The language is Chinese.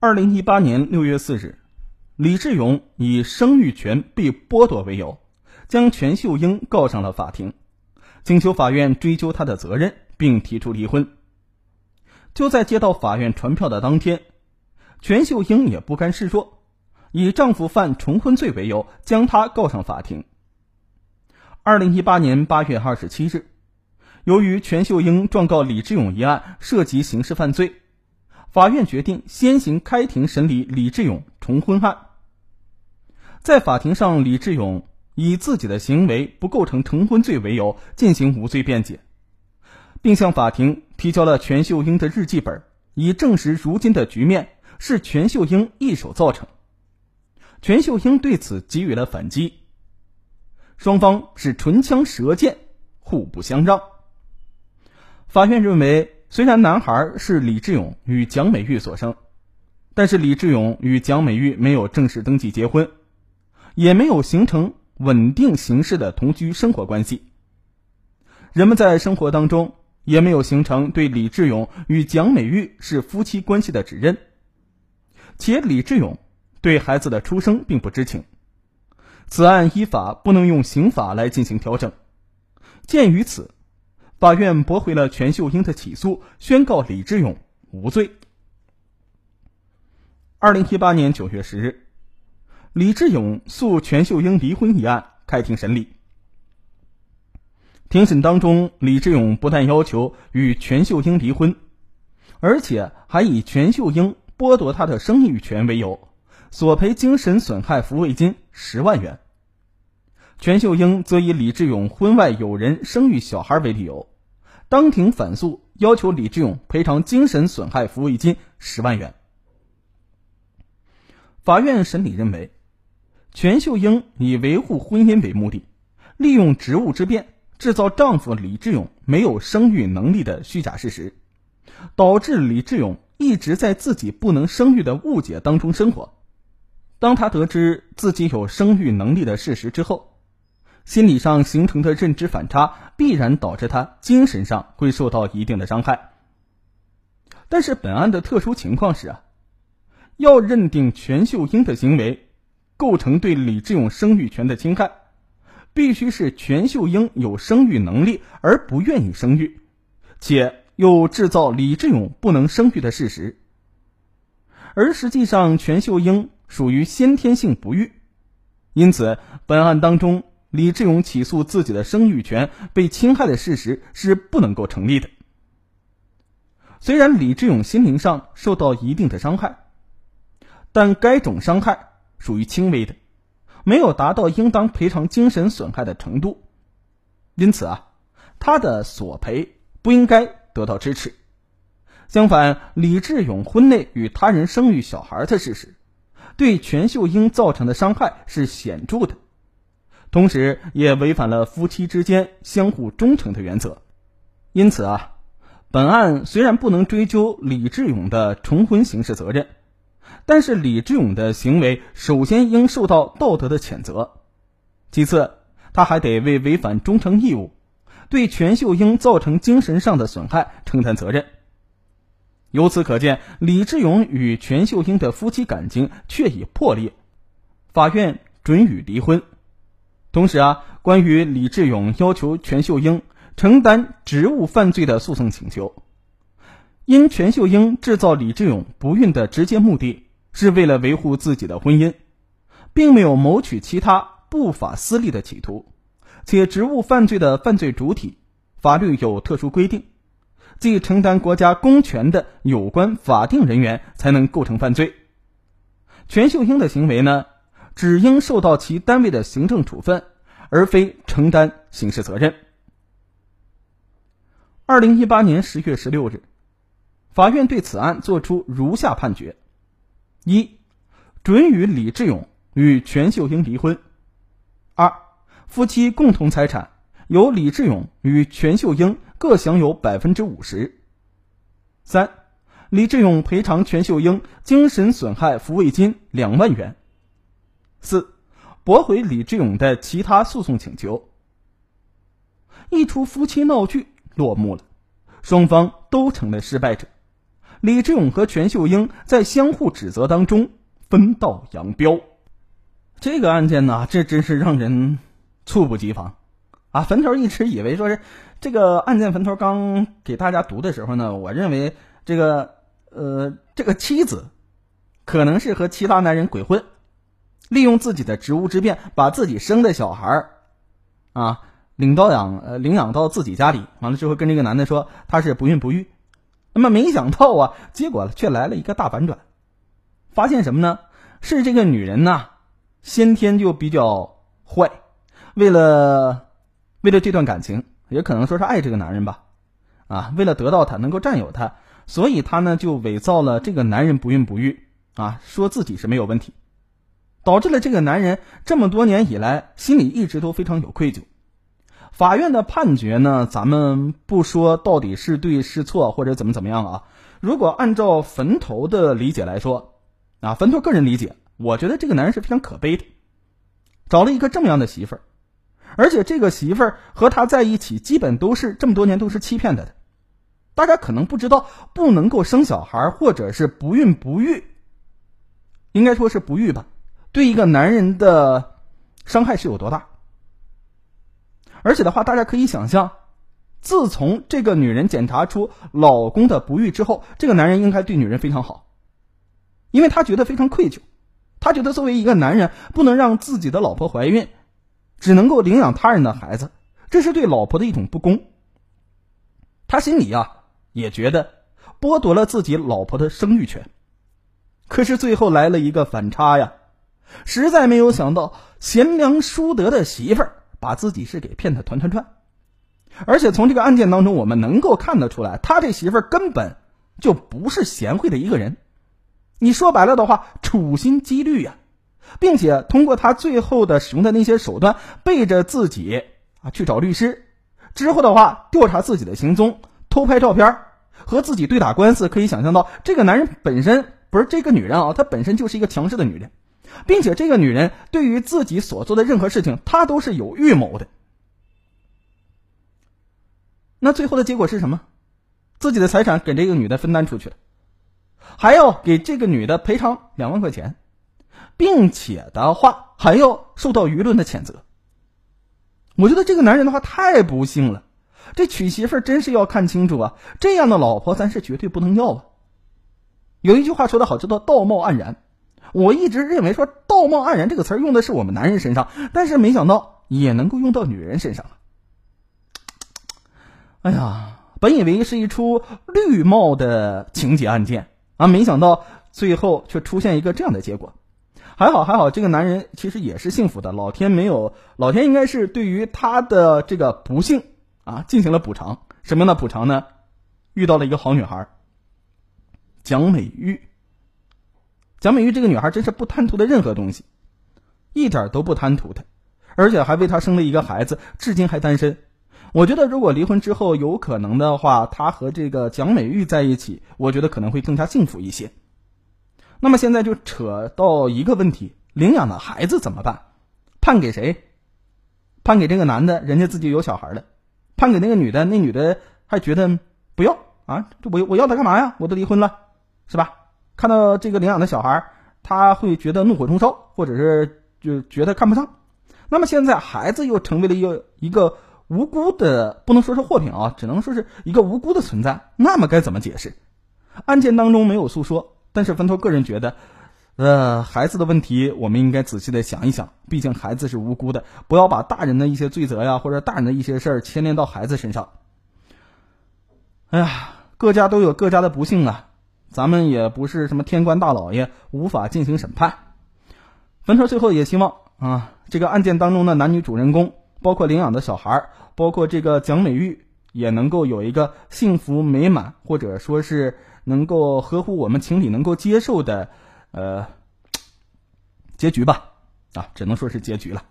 二零一八年六月四日，李志勇以生育权被剥夺为由，将全秀英告上了法庭，请求法院追究他的责任，并提出离婚。就在接到法院传票的当天，全秀英也不甘示弱，以丈夫犯重婚罪为由，将他告上法庭。二零一八年八月二十七日，由于全秀英状告李志勇一案涉及刑事犯罪。法院决定先行开庭审理李志勇重婚案。在法庭上，李志勇以自己的行为不构成重婚罪为由进行无罪辩解，并向法庭提交了全秀英的日记本，以证实如今的局面是全秀英一手造成。全秀英对此给予了反击，双方是唇枪舌剑，互不相让。法院认为。虽然男孩是李志勇与蒋美玉所生，但是李志勇与蒋美玉没有正式登记结婚，也没有形成稳定形式的同居生活关系。人们在生活当中也没有形成对李志勇与蒋美玉是夫妻关系的指认，且李志勇对孩子的出生并不知情。此案依法不能用刑法来进行调整。鉴于此。法院驳回了全秀英的起诉，宣告李志勇无罪。二零一八年九月十日，李志勇诉全秀英离婚一案开庭审理。庭审当中，李志勇不但要求与全秀英离婚，而且还以全秀英剥夺他的生育权为由，索赔精神损害抚慰金十万元。全秀英则以李志勇婚外有人生育小孩为理由，当庭反诉，要求李志勇赔偿精神损害抚慰金十万元。法院审理认为，全秀英以维护婚姻为目的，利用职务之便制造丈夫李志勇没有生育能力的虚假事实，导致李志勇一直在自己不能生育的误解当中生活。当他得知自己有生育能力的事实之后，心理上形成的认知反差，必然导致他精神上会受到一定的伤害。但是本案的特殊情况是啊，要认定全秀英的行为构成对李志勇生育权的侵害，必须是全秀英有生育能力而不愿意生育，且又制造李志勇不能生育的事实。而实际上，全秀英属于先天性不育，因此本案当中。李志勇起诉自己的生育权被侵害的事实是不能够成立的。虽然李志勇心灵上受到一定的伤害，但该种伤害属于轻微的，没有达到应当赔偿精神损害的程度，因此啊，他的索赔不应该得到支持。相反，李志勇婚内与他人生育小孩的事实，对全秀英造成的伤害是显著的。同时，也违反了夫妻之间相互忠诚的原则。因此啊，本案虽然不能追究李志勇的重婚刑事责任，但是李志勇的行为首先应受到道德的谴责，其次他还得为违反忠诚义务、对全秀英造成精神上的损害承担责任。由此可见，李志勇与全秀英的夫妻感情确已破裂，法院准予离婚。同时啊，关于李志勇要求全秀英承担职务犯罪的诉讼请求，因全秀英制造李志勇不孕的直接目的是为了维护自己的婚姻，并没有谋取其他不法私利的企图，且职务犯罪的犯罪主体法律有特殊规定，即承担国家公权的有关法定人员才能构成犯罪。全秀英的行为呢？只应受到其单位的行政处分，而非承担刑事责任。二零一八年十月十六日，法院对此案作出如下判决：一、准予李志勇与全秀英离婚；二、夫妻共同财产由李志勇与全秀英各享有百分之五十；三、李志勇赔偿全秀英精神损害抚慰金两万元。四，驳回李志勇的其他诉讼请求。一出夫妻闹剧落幕了，双方都成了失败者，李志勇和全秀英在相互指责当中分道扬镳。这个案件呢，这真是让人猝不及防啊！坟头一直以为说是这个案件，坟头刚给大家读的时候呢，我认为这个呃，这个妻子可能是和其他男人鬼混，利用自己的职务之便，把自己生的小孩儿啊领到养呃领养到自己家里，完了之后跟这个男的说他是不孕不育。那么没想到啊，结果却来了一个大反转，发现什么呢？是这个女人呐。先天就比较坏，为了为了这段感情，也可能说是爱这个男人吧，啊，为了得到他，能够占有他，所以他呢就伪造了这个男人不孕不育，啊，说自己是没有问题，导致了这个男人这么多年以来心里一直都非常有愧疚。法院的判决呢，咱们不说到底是对是错或者怎么怎么样啊，如果按照坟头的理解来说，啊，坟头个人理解。我觉得这个男人是非常可悲的，找了一个这么样的媳妇儿，而且这个媳妇儿和他在一起，基本都是这么多年都是欺骗他的。大家可能不知道，不能够生小孩或者是不孕不育，应该说是不育吧，对一个男人的伤害是有多大。而且的话，大家可以想象，自从这个女人检查出老公的不育之后，这个男人应该对女人非常好，因为他觉得非常愧疚。他觉得作为一个男人，不能让自己的老婆怀孕，只能够领养他人的孩子，这是对老婆的一种不公。他心里啊也觉得剥夺了自己老婆的生育权。可是最后来了一个反差呀，实在没有想到贤良淑德的媳妇儿把自己是给骗得团团转。而且从这个案件当中，我们能够看得出来，他这媳妇儿根本就不是贤惠的一个人。你说白了的话，处心积虑呀，并且通过他最后的使用的那些手段，背着自己啊去找律师，之后的话调查自己的行踪，偷拍照片，和自己对打官司。可以想象到，这个男人本身不是这个女人啊，她本身就是一个强势的女人，并且这个女人对于自己所做的任何事情，她都是有预谋的。那最后的结果是什么？自己的财产给这个女的分担出去了。还要给这个女的赔偿两万块钱，并且的话还要受到舆论的谴责。我觉得这个男人的话太不幸了，这娶媳妇真是要看清楚啊！这样的老婆咱是绝对不能要啊。有一句话说的好，叫做“道貌岸然”。我一直认为说“道貌岸然”这个词儿用的是我们男人身上，但是没想到也能够用到女人身上哎呀，本以为是一出绿帽的情节案件。啊！没想到最后却出现一个这样的结果，还好还好，这个男人其实也是幸福的，老天没有，老天应该是对于他的这个不幸啊进行了补偿。什么样的补偿呢？遇到了一个好女孩，蒋美玉。蒋美玉这个女孩真是不贪图的任何东西，一点都不贪图的，而且还为他生了一个孩子，至今还单身。我觉得，如果离婚之后有可能的话，他和这个蒋美玉在一起，我觉得可能会更加幸福一些。那么现在就扯到一个问题：领养的孩子怎么办？判给谁？判给这个男的，人家自己有小孩了；判给那个女的，那女的还觉得不要啊？我我要他干嘛呀？我都离婚了，是吧？看到这个领养的小孩，他会觉得怒火中烧，或者是就觉得看不上。那么现在孩子又成为了一个一个。无辜的不能说是货品啊，只能说是一个无辜的存在。那么该怎么解释？案件当中没有诉说，但是坟头个人觉得，呃，孩子的问题我们应该仔细的想一想。毕竟孩子是无辜的，不要把大人的一些罪责呀，或者大人的一些事儿牵连到孩子身上。哎呀，各家都有各家的不幸啊，咱们也不是什么天官大老爷，无法进行审判。坟头最后也希望啊，这个案件当中的男女主人公。包括领养的小孩包括这个蒋美玉，也能够有一个幸福美满，或者说是能够合乎我们情理、能够接受的，呃，结局吧，啊，只能说是结局了。